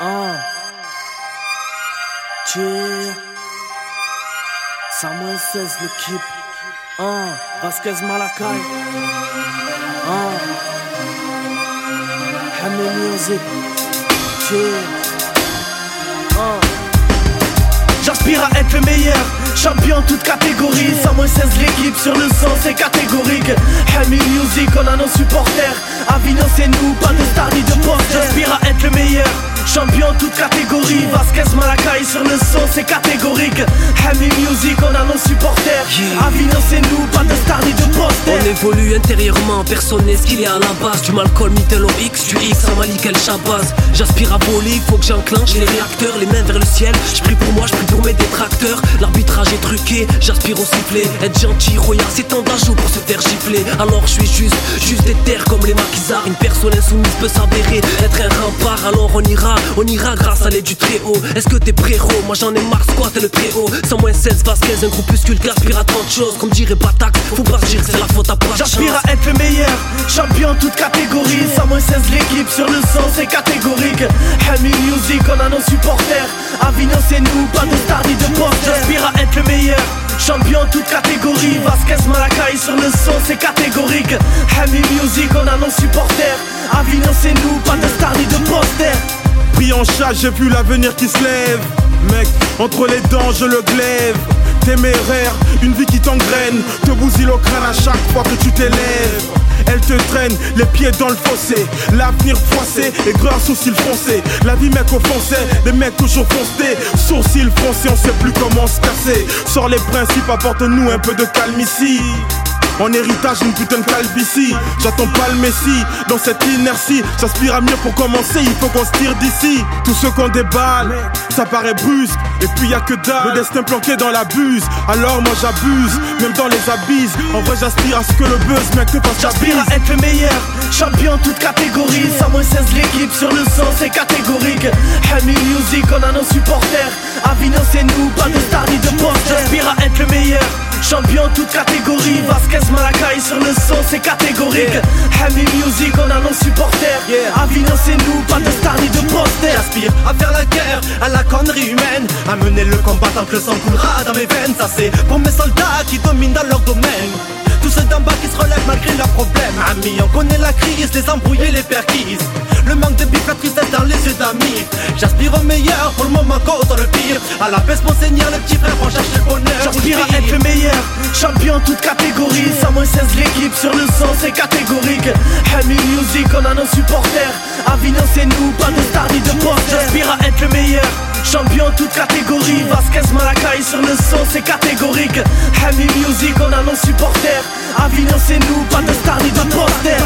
Ah. Cheer. Samuel says l'équipe. Ah. Vasquez Malakai. Ah. Hamel Music. Cheer. Ah. J'aspire à être le meilleur, champion toute catégorie. Samuel 16 l'équipe sur le sang c'est catégorique. Hammy Music on a nos supporters. Avino c'est nous, pas de star ni de poste. J'aspire à être le meilleur. Champion toute catégorie. Vasquez Malakai sur le son c'est catégorique. Hammy Music on a nos supporters. Avino c'est nous pas de star ni de poster On évolue intérieurement, personne n'est ce qu'il y a à la base Du Malcolm au X, du X à Malik El Shabazz J'aspire à voler, faut que j'enclenche les réacteurs Les mains vers le ciel, je pour moi, je prie pour mes détracteurs. L'arbitrage est truqué, j'aspire au sifflet. Être gentil, royal, c'est tant d'ajout pour se faire gifler. Alors je suis juste, juste des terres comme les maquisards Une personne insoumise peut s'avérer Être un alors on ira on ira grâce à l'aide du très haut. Est-ce que t'es pré Moi j'en ai marre, squat et le très haut. 100 moins 16, Vasquez, un groupuscule qui aspire à 30 choses. Comme dirait Batak, faut pas se dire c'est la faute à pas J'aspire à être le meilleur, champion toute catégorie. 100 moins 16, l'équipe sur le sang, c'est catégorique. Hammy Music, on a nos supporters. Avignon, c'est nous, pas de star ni de poste. Sur le son c'est catégorique. Hammy Music on a nos supporters. Avignon c'est nous, pas de star ni de poster. Pris en chat, j'ai vu l'avenir qui se lève. Mec, entre les dents je le glaive. Téméraire, une vie qui t'engraine. Te bousille au crâne à chaque fois que tu t'élèves. Elle te traîne, les pieds dans le fossé. L'avenir froissé, aigreur, sourcils foncés. La vie mec offensé, des mecs toujours foncés. Sourcils foncés, on sait plus comment se casser. Sors les principes, apporte-nous un peu de calme ici en héritage, une putain de calvitie. J'attends pas le messie dans cette inertie. J'aspire à mieux pour commencer, il faut qu'on se tire d'ici. Tous ceux qu'on déballe, ça paraît brusque. Et puis y a que dalle, le destin planqué dans la buse. Alors moi j'abuse, même dans les abysses. En vrai, j'aspire à ce que le buzz, mec, te fasse J'aspire à être le meilleur, champion toute catégorie. 16 l'équipe sur le sang, c'est catégorique. Hammy Music, on a nos supporters. Avino, c'est nous, pas de star ni de poste. Champion toute catégorie, Vasquez Malakai sur le son c'est catégorique. Hammy Music on a nos supporters. Avignon c'est nous, pas de star ni de poster J'aspire à faire la guerre à la connerie humaine. À mener le combat tant que le sang coulera dans mes veines. Ça c'est pour mes soldats qui dominent dans leur domaine ceux d'en bas qui se relèvent malgré leurs problèmes. Amis, on connaît la crise, les embrouillés, les perquises. Le manque de bif, la tristesse dans les yeux d'amis. J'aspire au meilleur, pour le moment contre le pire. À la baisse mon seigneur, le petit frère, on cherche le bonheur. J'aspire à être le meilleur, champion toute catégorie. 16 l'équipe sur le sang, c'est catégorique. Hammy Music, on a nos supporters. Avignon c'est nous, pas de star ni de Champion toute catégorie, Vasquez Malakai sur le son c'est catégorique. Hammy Music on a nos supporters. Avignon c'est nous, pas de star ni de poster